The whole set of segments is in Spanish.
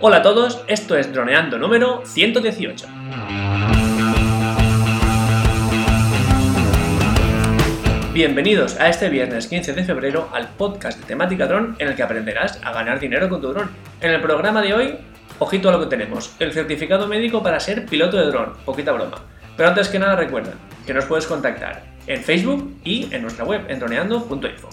Hola a todos, esto es Droneando número 118. Bienvenidos a este viernes 15 de febrero al podcast de temática dron en el que aprenderás a ganar dinero con tu dron. En el programa de hoy, ojito a lo que tenemos, el certificado médico para ser piloto de dron, poquita broma. Pero antes que nada recuerda que nos puedes contactar en Facebook y en nuestra web en droneando.info.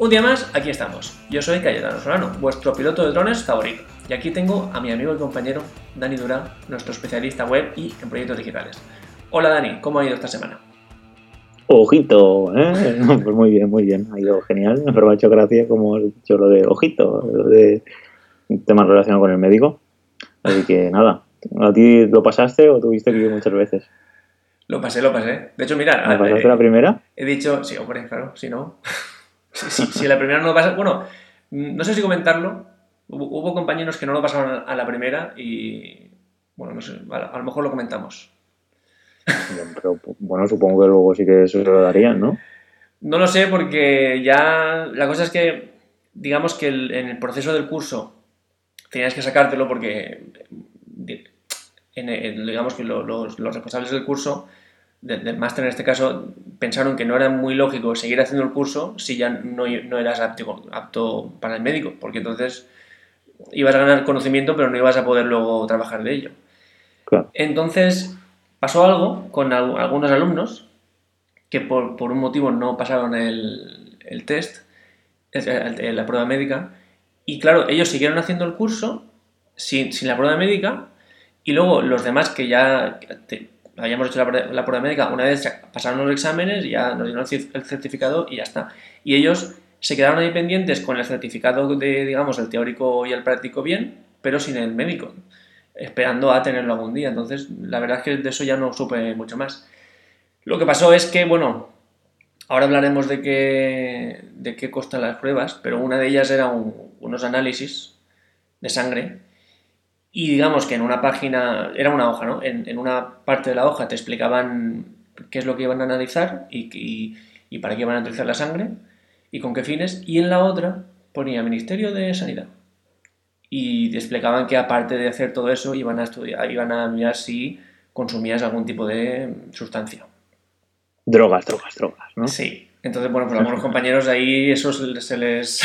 Un día más, aquí estamos. Yo soy Cayetano Solano, vuestro piloto de drones favorito. Y aquí tengo a mi amigo y compañero Dani Durán, nuestro especialista web y en proyectos digitales. Hola Dani, ¿cómo ha ido esta semana? Ojito, ¿eh? Pues muy bien, muy bien. Ha ido genial. Pero me ha hecho gracia como has dicho lo de ojito, lo de temas relacionados con el médico. Así que nada, ¿a ti lo pasaste o tuviste que ir muchas veces? Lo pasé, lo pasé. De hecho, mira. ¿Me pasaste eh, la primera? He dicho, sí, hombre, claro, si no. si, si, la primera no lo pasa. Bueno, no sé si comentarlo. Hubo, compañeros que no lo pasaron a la primera y. Bueno, no sé, a lo mejor lo comentamos. Pero bueno, supongo que luego sí que eso se lo darían, ¿no? No lo sé porque ya la cosa es que, digamos que en el proceso del curso tenías que sacártelo porque, digamos que los, responsables del curso, del máster en este caso, pensaron que no era muy lógico seguir haciendo el curso si ya no, no eras apto, apto para el médico, porque entonces ibas a ganar conocimiento pero no ibas a poder luego trabajar de ello. Claro. Entonces, pasó algo con algunos alumnos que por, un motivo no pasaron el, test, la prueba médica, y claro, ellos siguieron haciendo el curso sin, la prueba médica, y luego los demás que ya habíamos hecho la, prueba médica, una vez pasaron los exámenes, ya nos dieron el certificado y ya está. Y ellos se quedaron ahí pendientes con el certificado de, digamos, el teórico y el práctico bien, pero sin el médico esperando a tenerlo algún día. Entonces, la verdad es que de eso ya no supe mucho más. Lo que pasó es que, bueno, ahora hablaremos de qué, de qué costan las pruebas, pero una de ellas era unos análisis de sangre. Y digamos que en una página, era una hoja, ¿no? En, una parte de la hoja te explicaban qué es lo que iban a analizar y, y para qué iban a analizar la sangre y con qué fines. Y en la otra ponía Ministerio de Sanidad y explicaban que aparte de hacer todo eso iban a estudiar, iban a mirar si consumías algún tipo de sustancia. Drogas, drogas, drogas, ¿no? Sí. Entonces, bueno, pues algunos compañeros ahí eso se les... Se les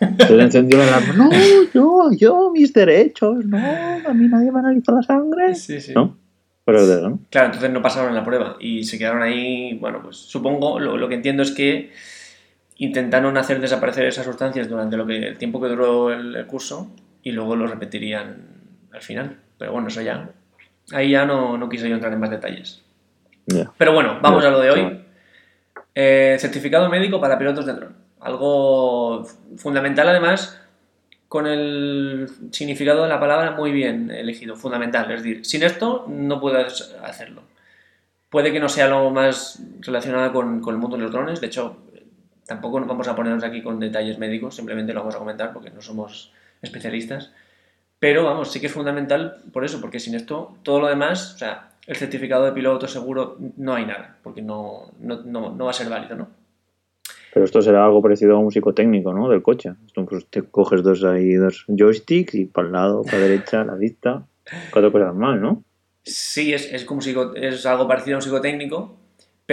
encendió la No, yo, yo, mis derechos, no, a mí nadie me analiza la sangre. Sí, sí. ¿No? Pero de, ¿no? Claro, entonces no pasaron la prueba y se quedaron ahí, bueno, pues supongo, lo, lo que entiendo es que intentaron hacer desaparecer esas sustancias durante lo que, el tiempo que duró el, curso y luego lo repetirían al final. Pero bueno, eso ya. Ahí ya no, no quise yo entrar en más detalles. Pero bueno, vamos a lo de hoy. Eh, certificado médico para pilotos de dron. Algo fundamental además con el significado de la palabra muy bien elegido, fundamental. Es decir, sin esto no puedes hacerlo. Puede que no sea lo más relacionado con, con el mundo de los drones, de hecho Tampoco nos vamos a ponernos aquí con detalles médicos, simplemente lo vamos a comentar porque no somos especialistas. Pero vamos, sí que es fundamental por eso, porque sin esto, todo lo demás, o sea, el certificado de piloto seguro, no hay nada, porque no, no, no, va a ser válido, ¿no? Pero esto será algo parecido a un psicotécnico, ¿no? Del coche. Esto, pues, te coges dos ahí, dos joysticks y para el lado, para la derecha, la vista. Cuatro cosas mal, ¿no? Sí, es, es, como es algo parecido a un psicotécnico,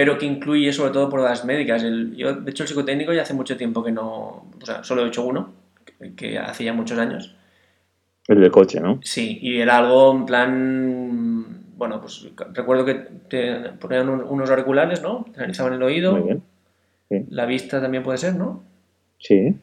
pero que incluye sobre todo pruebas médicas. El, yo, de hecho, el psicotécnico ya hace mucho tiempo que no, o sea, solo he hecho uno, que, hace ya muchos años. El de coche, ¿no? Sí, y era algo en plan, bueno, pues recuerdo que te ponían unos auriculares, ¿no? Te analizaban el oído. Muy bien. La vista también puede ser, ¿no? Sí.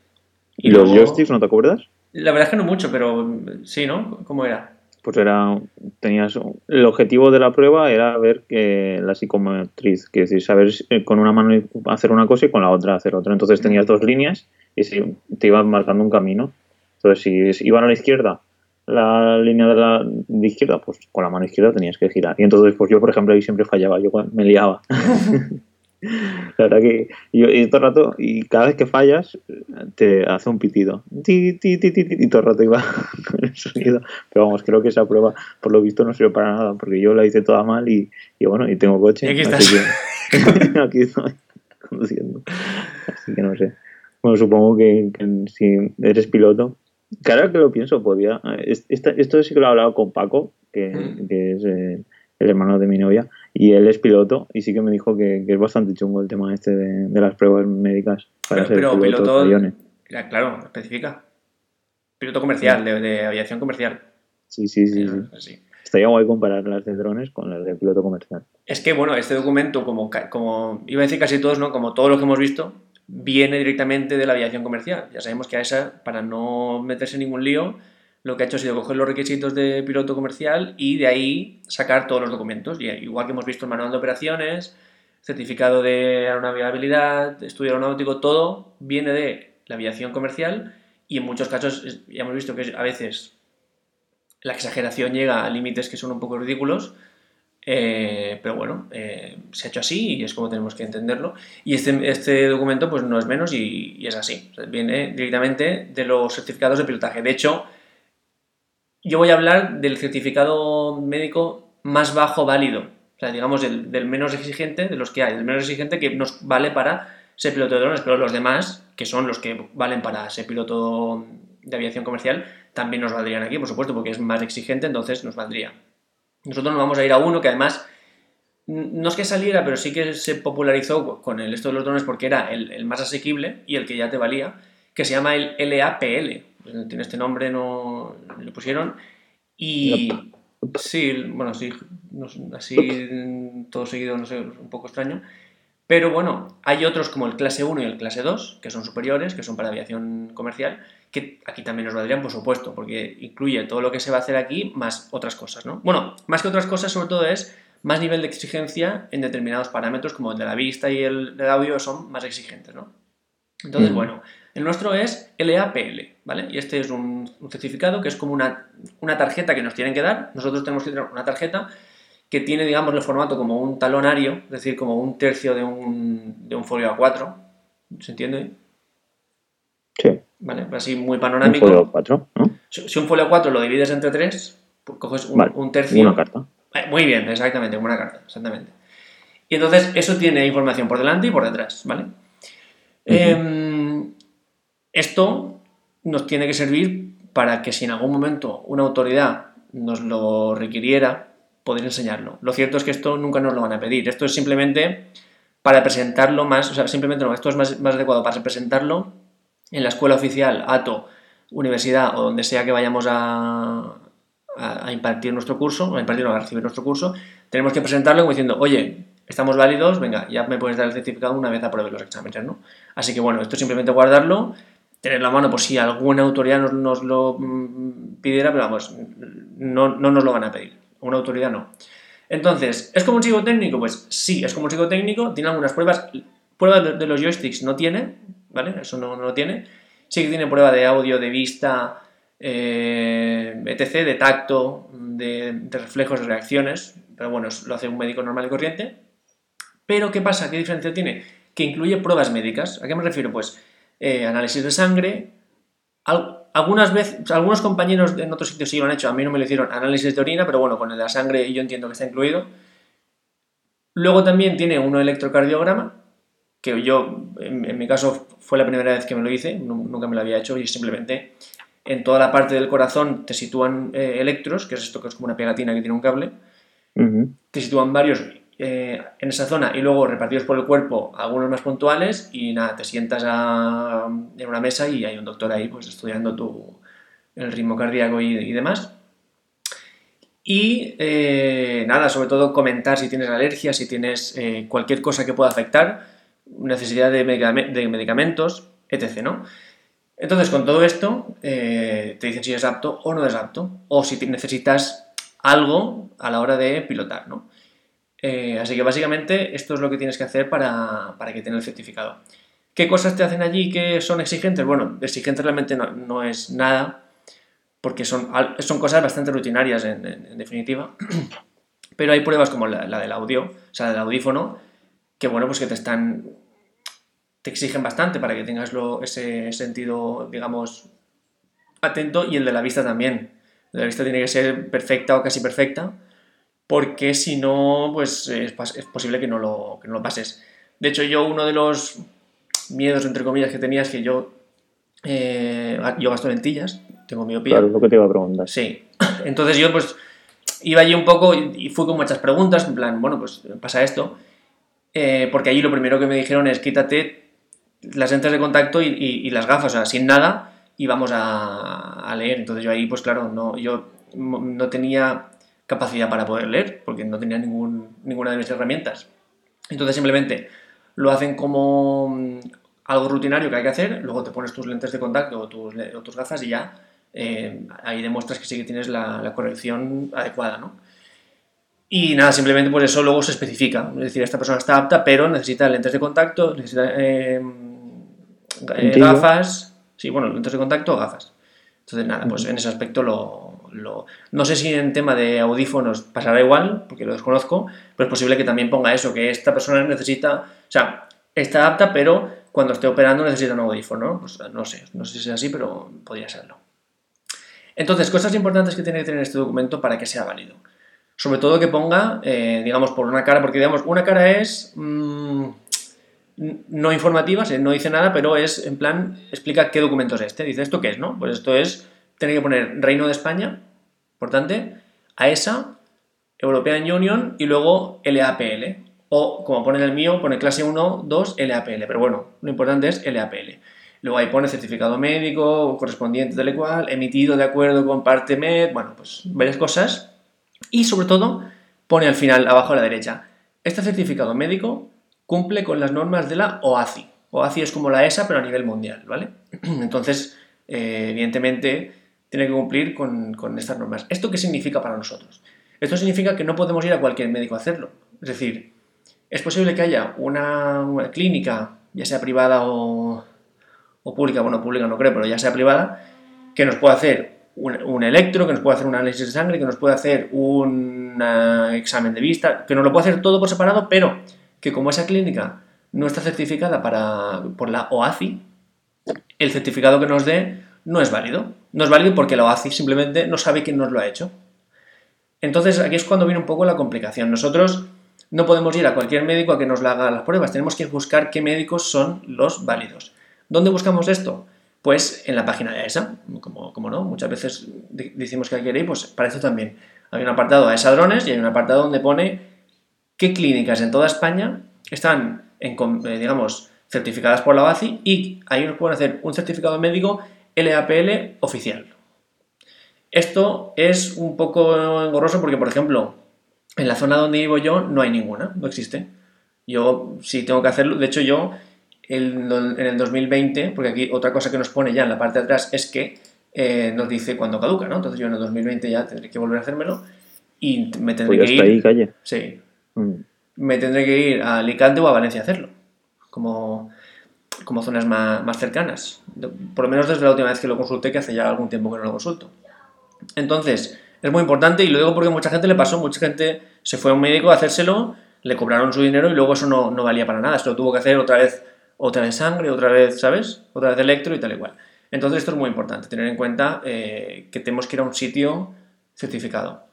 ¿Y, los joysticks, no te acuerdas? La verdad es que no mucho, pero sí, ¿no? ¿Cómo era? Pues era, tenías, el objetivo de la prueba era ver que la psicomotriz, que es decir, saber eh, con una mano hacer una cosa y con la otra hacer otra. Entonces tenías dos líneas y si, te iban marcando un camino. Entonces si iban a la izquierda, la línea de la de izquierda, pues con la mano izquierda tenías que girar. Y entonces, pues yo, por ejemplo, ahí siempre fallaba, yo me liaba. La verdad que yo, y todo el rato, y cada vez que fallas, te hace un pitido. Ti, ti, ti, y todo el rato iba con el sonido. Pero vamos, creo que esa prueba, por lo visto, no sirve para nada, porque yo la hice toda mal y, y bueno, y tengo coche. aquí estás. aquí estoy conduciendo. Así que no sé. Bueno, supongo que, si eres piloto, Claro que lo pienso, podía. Esto, sí que lo he hablado con Paco, que, mm. es eh, el hermano de mi novia, y él es piloto, y sí que me dijo que, es bastante chungo el tema este de, las pruebas médicas para ser piloto, de aviones. Claro, especifica. Piloto comercial, de, aviación comercial. Sí, sí, sí. sí. Estaría guay comparar las de drones con las de piloto comercial. Es que, bueno, este documento, como, como iba a decir casi todos, ¿no? Como todo lo que hemos visto, viene directamente de la aviación comercial. Ya sabemos que a esa, para no meterse en ningún lío, lo que ha hecho ha sido coger los requisitos de piloto comercial y de ahí sacar todos los documentos. Igual que hemos visto el manual de operaciones, certificado de aeronavegabilidad, estudio aeronáutico, todo viene de la aviación comercial y en muchos casos ya hemos visto que a veces la exageración llega a límites que son un poco ridículos, eh, pero bueno, eh, se ha hecho así y es como tenemos que entenderlo. Y este, este documento pues no es menos y, es así, viene directamente de los certificados de pilotaje. De hecho, yo voy a hablar del certificado médico más bajo válido, o sea, digamos, del, del menos exigente de los que hay, el menos exigente que nos vale para ser piloto de drones, pero los demás, que son los que valen para ser piloto de aviación comercial, también nos valdrían aquí, por supuesto, porque es más exigente, entonces nos valdría. Nosotros nos vamos a ir a uno que además no es que saliera, pero sí que se popularizó con el esto de los drones porque era el, más asequible y el que ya te valía, que se llama el LAPL. Tiene este nombre, no le pusieron. Y sí, bueno, sí, así todo seguido, no sé, un poco extraño. Pero bueno, hay otros como el clase 1 y el clase 2, que son superiores, que son para aviación comercial, que aquí también nos valdrían, por supuesto, porque incluye todo lo que se va a hacer aquí más otras cosas, ¿no? Bueno, más que otras cosas, sobre todo es más nivel de exigencia en determinados parámetros, como el de la vista y el de audio son más exigentes, ¿no? Entonces, bueno, el nuestro es LAPL, ¿vale? Y este es un, certificado que es como una, una, tarjeta que nos tienen que dar. Nosotros tenemos que tener una tarjeta que tiene, digamos, el formato como un talonario, es decir, como un tercio de un, de un folio A4. ¿Se entiende? Sí. ¿Vale? Así muy panorámico. Un folio A4, ¿no? Si, un folio A4 lo divides entre tres, pues coges un, tercio. Una carta. Eh, muy bien, exactamente, como una carta, exactamente. Y entonces eso tiene información por delante y por detrás, ¿vale? Em, esto nos tiene que servir para que si en algún momento una autoridad nos lo requiriera, poder enseñarlo. Lo cierto es que esto nunca nos lo van a pedir. Esto es simplemente para presentarlo más, o sea, simplemente no, esto es más, más adecuado para presentarlo en la escuela oficial, ATO, universidad o donde sea que vayamos a, impartir nuestro curso, a impartir o a recibir nuestro curso, tenemos que presentarlo como diciendo, oye, estamos válidos, venga, ya me puedes dar el certificado una vez apruebe los exámenes, ¿no? Así que bueno, esto simplemente guardarlo, tener la mano por si alguna autoridad nos, nos lo mm, pidiera, pero vamos, no, no nos lo van a pedir una autoridad no. Entonces, ¿es como un psicotécnico? Pues sí, es como un psicotécnico, tiene algunas pruebas. Pruebas de, los joysticks no tiene, ¿vale? Eso no, lo tiene. Sí que tiene prueba de audio, de vista, eh, etc., de tacto, de, reflejos, de reacciones, pero bueno, lo hace un médico normal y corriente. Pero, ¿qué pasa? ¿Qué diferencia tiene? Que incluye pruebas médicas. ¿A qué me refiero? Pues eh, análisis de sangre, algunas veces, algunos compañeros en otros sitios sí lo han hecho, a mí no me lo hicieron análisis de orina, pero bueno, con el de la sangre yo entiendo que está incluido. Luego también tiene uno electrocardiograma, que yo, en, mi caso, fue la primera vez que me lo hice, nunca me lo había hecho y simplemente en toda la parte del corazón te sitúan eh, electros, que es esto que es como una pegatina que tiene un cable, te sitúan varios eh, en esa zona y luego repartidos por el cuerpo, algunos más puntuales, y nada, te sientas en una mesa y hay un doctor ahí pues estudiando tu, el ritmo cardíaco y, demás. Y eh, nada, sobre todo comentar si tienes alergias, si tienes eh, cualquier cosa que pueda afectar, necesidad de, medicamentos, etc. ¿no? Entonces, con todo esto, te dicen si es apto o no es apto, o si necesitas algo a la hora de pilotar, ¿no? Eh, así que básicamente esto es lo que tienes que hacer para, que tenga el certificado. ¿Qué cosas te hacen allí que son exigentes? Bueno, exigentes realmente no, es nada, porque son, son cosas bastante rutinarias en, definitiva. Pero hay pruebas como la, del audio, o sea, del audífono, que bueno, pues que te están. te exigen bastante para que tengas ese sentido, digamos, atento, y el de la vista también. la vista tiene que ser perfecta o casi perfecta porque si no, pues es, posible que no, lo, que no lo pases. De hecho, yo uno de los miedos, entre comillas, que tenía es que yo, eh, yo gasto lentillas, tengo miopía. Claro, es lo que te iba a preguntar. Sí. Entonces yo pues iba allí un poco y fui con muchas preguntas, en plan, bueno, pues pasa esto. Eh, porque allí lo primero que me dijeron es quítate las lentes de contacto y, las gafas, o sea, sin nada, y vamos a, leer. Entonces yo ahí, pues claro, no, yo no tenía capacidad para poder leer, porque no tenía ningún, ninguna de mis herramientas. Entonces simplemente lo hacen como mm, algo rutinario que hay que hacer, luego te pones tus lentes de contacto o tus, o tus gafas y ya eh, ahí demuestras que sí que tienes la, corrección adecuada, ¿no? Y nada, simplemente pues eso luego se especifica. Es decir, esta persona está apta, pero necesita lentes de contacto, necesita eh, eh, gafas. Sí, bueno, lentes de contacto o gafas. Entonces, nada, pues en ese aspecto lo, No sé si en tema de audífonos pasará igual, porque lo desconozco, pero es posible que también ponga eso, que esta persona necesita. O sea, está apta, pero cuando esté operando necesita un audífono. Pues no sé, no sé si es así, pero podría serlo. Entonces, cosas importantes que tiene que tener este documento para que sea válido. Sobre todo que ponga, eh, digamos, por una cara, porque digamos, una cara es mm, no informativa, no dice nada, pero es en plan, explica qué documento es este. Dice, ¿esto qué es? no? Pues esto es, tiene que poner Reino de España, importante, AESA, European Union y luego LAPL. O, como pone en el mío, pone clase 1, 2, LAPL. Pero bueno, lo importante es LAPL. Luego ahí pone certificado médico, correspondiente tal y cual, emitido de acuerdo con parte MED, bueno, pues varias cosas. Y sobre todo pone al final, abajo a la derecha, este certificado médico cumple con las normas de la OACI. OACI es como la ESA, pero a nivel mundial, ¿vale? Entonces, eh, evidentemente, tiene que cumplir con, con estas normas. ¿Esto qué significa para nosotros? Esto significa que no podemos ir a cualquier médico a hacerlo. Es decir, es posible que haya una, clínica, ya sea privada o, o pública, bueno, pública no creo, pero ya sea privada, que nos pueda hacer un, electro, que nos pueda hacer un análisis de sangre, que nos pueda hacer un examen de vista, que nos lo puede hacer todo por separado, pero que como esa clínica no está certificada para, por la OACI, el certificado que nos dé no es válido. No es válido porque la OACI simplemente no sabe quién nos lo ha hecho. Entonces aquí es cuando viene un poco la complicación. Nosotros no podemos ir a cualquier médico a que nos haga las pruebas, tenemos que buscar qué médicos son los válidos. ¿Dónde buscamos esto? Pues en la página de AESA, como, como no, muchas veces decimos que hay que ir, pues para eso también. Hay un apartado AESA Drones y hay un apartado donde pone qué clínicas en toda España están, en, eh, digamos, certificadas por la OACI y ahí nos pueden hacer un certificado médico LAPL oficial. Esto es un poco engorroso porque, por ejemplo, en la zona donde vivo yo no hay ninguna, no existe. Yo sí tengo que hacerlo, de hecho yo en el 2020, porque aquí otra cosa que nos pone ya en la parte de atrás es que eh, nos dice cuándo caduca, ¿no? Entonces yo en el 2020 ya tendré que volver a hacérmelo y me tendré pues que ir. Ahí, calle. Sí. Mm. Me tendré que ir a Alicante o a Valencia a hacerlo, como, como zonas más, más cercanas. Por lo menos desde la última vez que lo consulté, que hace ya algún tiempo que no lo consulto. Entonces, es muy importante y lo digo porque mucha gente le pasó, mucha gente se fue a un médico a hacérselo, le cobraron su dinero y luego eso no, no valía para nada, se lo tuvo que hacer otra vez otra vez sangre, otra vez, ¿sabes? Otra vez electro y tal igual. Entonces esto es muy importante, tener en cuenta eh, que tenemos que ir a un sitio certificado.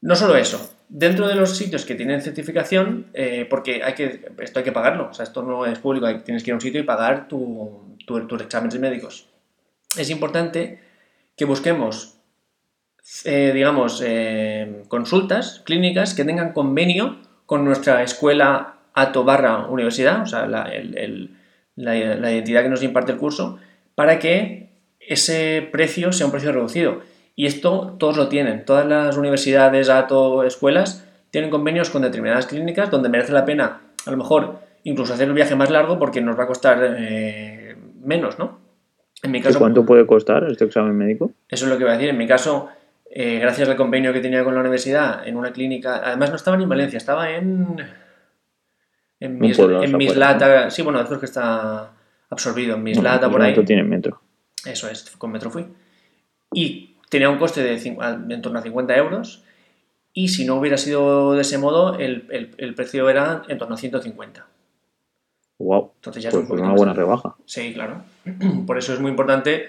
No solo eso, dentro de los sitios que tienen certificación, eh, porque hay que, esto hay que pagarlo, o sea, esto no es público, tienes que ir a un sitio y pagar tu, tus exámenes médicos. Es importante que busquemos, eh, digamos, consultas clínicas que tengan convenio con nuestra escuela ATO barra universidad, o sea, la, identidad que nos imparte el curso, para que ese precio sea un precio reducido. Y esto todos lo tienen, todas las universidades, ATO, escuelas, tienen convenios con determinadas clínicas donde merece la pena, a lo mejor, incluso hacer el viaje más largo porque nos va a costar eh, menos, ¿no? En mi caso, ¿Cuánto puede costar este examen médico? Eso es lo que voy a decir. En mi caso, eh, gracias al convenio que tenía con la universidad, en una clínica, además no estaba ni en Valencia, estaba en en, mis, en Mislata, sí, bueno, eso es que está absorbido en Mislata, por ahí. tiene metro. Eso es, con metro fui. Y tenía un coste de en torno a 50 euros. Y si no hubiera sido de ese modo, el, el, precio era en torno a 150. Wow. Entonces ya es pues una buena rebaja. Sí, claro. Por eso es muy importante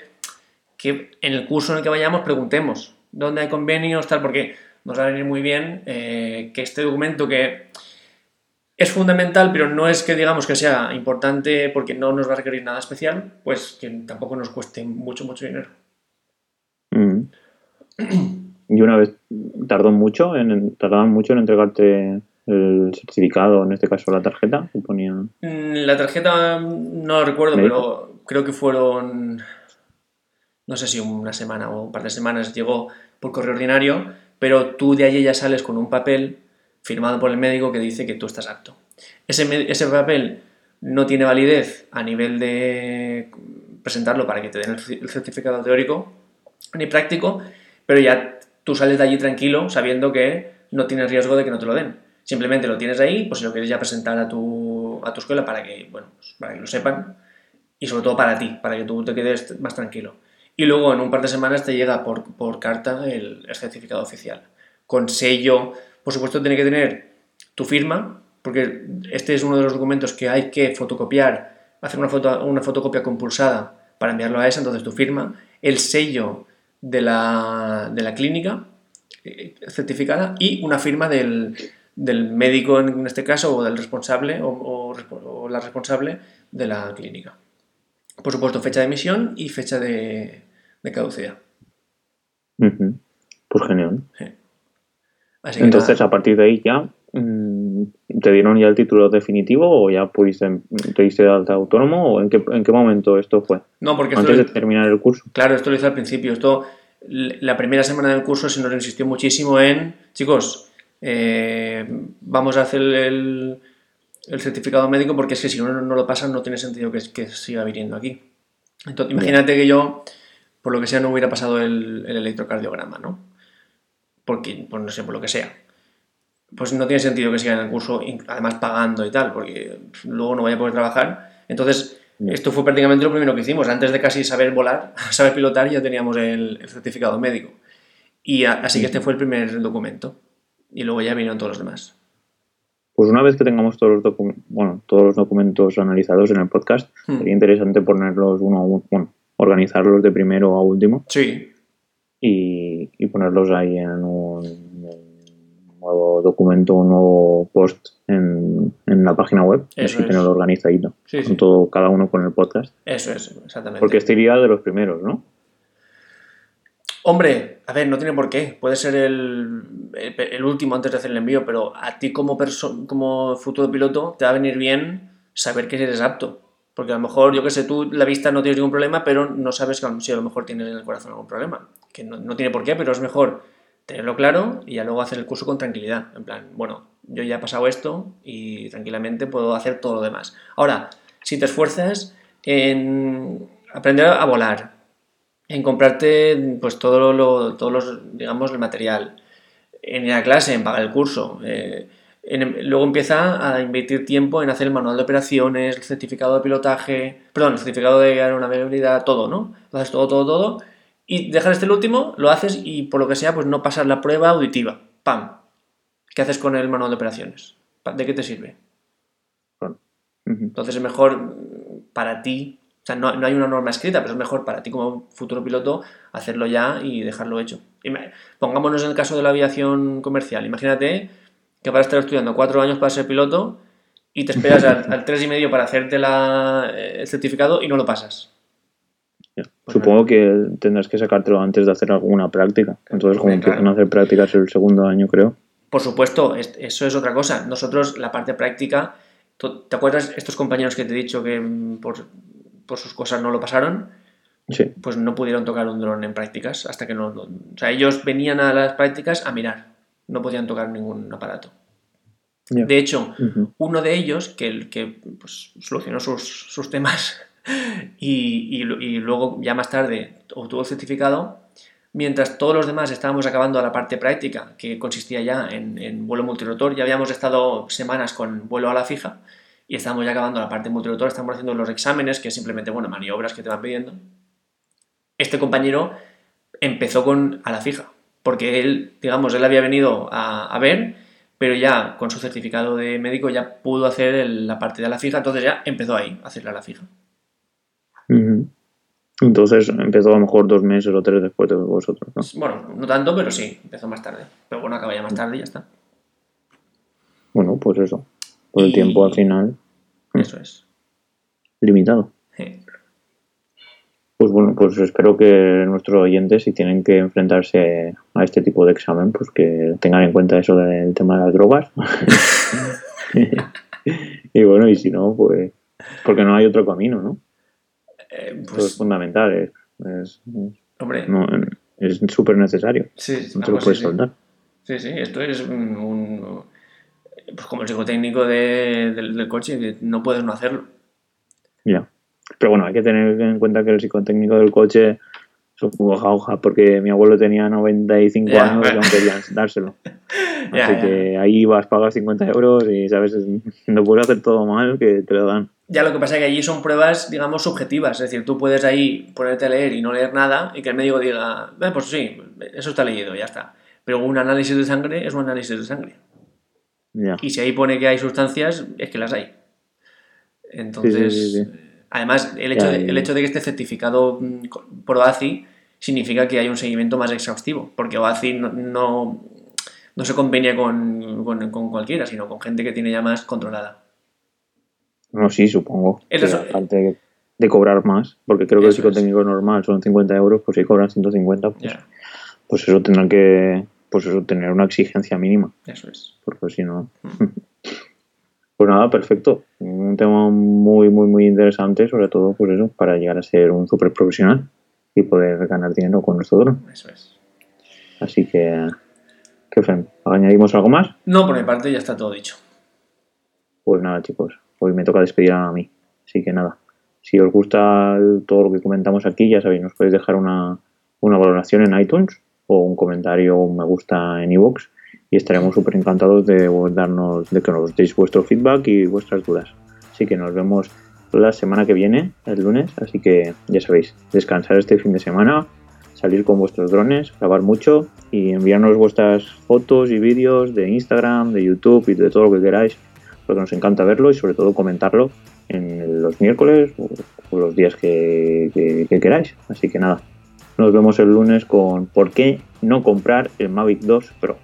que en el curso en el que vayamos preguntemos dónde hay convenios, tal, porque nos va a venir muy bien eh, que este documento que es fundamental, pero no es que digamos que sea importante porque no nos va a requerir nada especial, pues que tampoco nos cueste mucho, mucho dinero. Mm. Y una vez tardó mucho en tardaban mucho en entregarte el certificado, en este caso la tarjeta, que ponía. Mm, La tarjeta no lo recuerdo, pero creo que fueron no sé si una semana o un par de semanas llegó por correo ordinario, pero tú de allí ya sales con un papel firmado por el médico que dice que tú estás apto. Ese, ese papel no tiene validez a nivel de presentarlo para que te den el certificado teórico ni práctico, pero ya tú sales de allí tranquilo sabiendo que no tienes riesgo de que no te lo den. Simplemente lo tienes ahí, pues si lo quieres ya presentar a tu, a tu escuela para que, bueno, pues, para que lo sepan y sobre todo para ti, para que tú te quedes más tranquilo. Y luego en un par de semanas te llega por, por carta el, certificado oficial. Con sello, por supuesto tiene que tener tu firma, porque este es uno de los documentos que hay que fotocopiar, hacer una, foto, una fotocopia compulsada para enviarlo a esa, entonces tu firma, el sello de la, de la clínica eh, certificada y una firma del, del médico en este caso o del responsable o, o la responsable de la clínica. Por supuesto, fecha de emisión y fecha de, de caducidad. Pues genial. Así que Entonces, nada. a partir de ahí ya, ¿te dieron ya el título definitivo o ya pudiste, te diste de alta autónomo o en qué, en qué momento esto fue? no, porque esto, Antes de terminar el curso. claro, esto lo hice al principio. Esto, la primera semana del curso se nos insistió muchísimo en, chicos, eh, vamos a hacer el, el certificado médico porque es que si uno no lo pasa no tiene sentido que, que siga viniendo aquí. Entonces, imagínate que yo, por lo que sea, no hubiera pasado el, el electrocardiograma, ¿no? Porque, pues no sé, por lo que sea. Pues no tiene sentido que siga en el curso, además pagando y tal, porque luego no vaya a poder trabajar. Entonces, esto fue prácticamente lo primero que hicimos. Antes de casi saber volar, saber pilotar, ya teníamos el, el certificado médico. Y a- así que este fue el primer documento. Y luego ya vinieron todos los demás. Pues una vez que tengamos todos los, bueno, todos los documentos analizados en el podcast, Hmm. sería interesante ponerlos uno a uno, bueno, organizarlos de primero a último Sí, y, y ponerlos ahí en un nuevo documento, un nuevo post en, en la página web, Eso así es. tenerlo organizadito, Sí, sí. con todo, cada uno con el podcast. eso es, exactamente. Porque este iría de los primeros, ¿no? Hombre, a ver, no tiene por qué. Puede ser el, el, el último antes de hacer el envío, pero a ti como, como futuro piloto te va a venir bien saber que eres apto. Porque a lo mejor, yo que sé, tú la vista no tienes ningún problema, pero no sabes que a lo mejor tienes en el corazón algún problema. Que no, no tiene por qué, pero es mejor tenerlo claro y ya luego hacer el curso con tranquilidad. En plan, bueno, yo ya he pasado esto y tranquilamente puedo hacer todo lo demás. Ahora, si te esfuerzas en aprender a volar, en comprarte pues todo lo, todos los, digamos, el material, en ir a clase, en pagar el curso. eh, en- luego empieza a invertir tiempo en hacer el manual de operaciones, el certificado de pilotaje, perdón, el certificado de aeronavegabilidad, todo, ¿no? Lo haces todo, todo, todo. Y dejas este el último, lo haces y por lo que sea, pues no pasas la prueba auditiva. ¡Pam! ¿Qué haces con el manual de operaciones? ¿De qué te sirve? Entonces es mejor mm, para ti, o sea, no, no hay una norma escrita, pero es mejor para ti como futuro piloto hacerlo ya y dejarlo hecho. Pongámonos en el caso de la aviación comercial. Imagínate que vas a estar estudiando cuatro años para ser piloto y te esperas al, al tres y medio para hacerte la- eh, el certificado y no lo pasas. Pues Supongo que tendrás que sacártelo antes de hacer alguna práctica. Entonces, como claro. empiezan a hacer prácticas el segundo año, creo. Por supuesto, es- eso es otra cosa. Nosotros, la parte práctica, ¿te acuerdas estos compañeros que te he dicho que mm, por, por sus cosas no lo pasaron? Sí. pues no pudieron tocar un dron en prácticas hasta que no, o sea, ellos venían a las prácticas a mirar, no podían tocar ningún aparato. De hecho, uno de ellos, que, que pues, solucionó sus, sus temas y, y y luego ya más tarde obtuvo el certificado, mientras todos los demás estábamos acabando la parte práctica, que consistía ya en, en vuelo multirotor, ya habíamos estado semanas con vuelo a la fija y estábamos ya acabando la parte multirotor, estamos haciendo los exámenes, que es simplemente, bueno, maniobras que te van pidiendo. Este compañero empezó con a la fija, porque él, digamos, él había venido a, a ver, pero ya con su certificado de médico ya pudo hacer el- la parte de a la fija, entonces ya empezó ahí a hacerla a la fija. Entonces empezó a lo mejor dos meses o tres después de vosotros, ¿no? Bueno, no tanto, pero sí, empezó más tarde. Pero bueno, acaba ya más tarde y ya está. Bueno, pues eso. Por el tiempo al final Eso es. limitado. Sí. Pues bueno, pues espero que nuestros oyentes, si tienen que enfrentarse a este tipo de examen, pues que tengan en cuenta eso del tema de las drogas. y bueno, y si no, pues porque no hay otro camino, ¿no? Eh, Esto pues, es fundamental, es, es, hombre, no, es súper necesario. sí, No te lo puedes sí. soltar. Sí, sí, esto es un, un- pues como el psicotécnico de- del, del coche, que no puedes no hacerlo. Ya. Pero bueno, hay que tener en cuenta que el psicotécnico del coche es un hoja hoja, porque mi abuelo tenía 95 Ya, años y aún querían dárselo. Ya, Así ya. que ahí vas, pagas 50 euros y sabes, es- no puedes hacer todo mal que te lo dan. Ya lo que pasa es que allí son pruebas, digamos, subjetivas. Es decir, tú puedes ahí ponerte a leer y no leer nada y que el médico diga, "Eh, pues sí, eso está leído, ya está. Pero un análisis de sangre es un análisis de sangre. Y si ahí pone que hay sustancias, es que las hay. Entonces, Sí, sí, sí, sí. además, el hecho, de, el hecho de que esté certificado mm, por OACI significa que hay un seguimiento más exhaustivo, porque OACI no, no, no se convenia con, con- con cualquiera, sino con gente que tiene ya más controlada. No, sí, supongo. Es que eso. aparte de cobrar más, porque creo que el es. psicotécnico normal son 50 euros, pues si cobran 150, pues, pues eso tendrán que pues eso tener una exigencia mínima, eso es. porque si no... Mm. Pues nada, perfecto. Un tema muy, muy, muy interesante, sobre todo, pues eso, para llegar a ser un super profesional y poder ganar dinero con nuestro dron. Eso es. Así que, ¿qué Fran? ¿Añadimos algo más? No, por mi parte ya está todo dicho. Pues nada, chicos, hoy me toca despedir a mí. Así que nada, si os gusta todo lo que comentamos aquí, ya sabéis, nos podéis dejar una, una valoración en iTunes o un comentario o un me gusta en iVoox y estaremos súper encantados de darnos, de que nos deis vuestro feedback y vuestras dudas. Así que nos vemos la semana que viene, el lunes, así que ya sabéis, descansar este fin de semana, salir con vuestros drones, grabar mucho y enviarnos vuestras fotos y vídeos de Instagram, de YouTube y de todo lo que queráis, porque nos encanta verlo y sobre todo comentarlo en los miércoles o, los días que- que queráis. Así que nada, nos vemos el lunes con ¿Por qué no comprar el Mavic 2 Pro?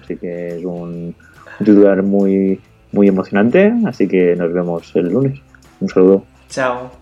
Así que es un titular muy, muy emocionante, así que nos vemos el lunes. Un saludo. Chao.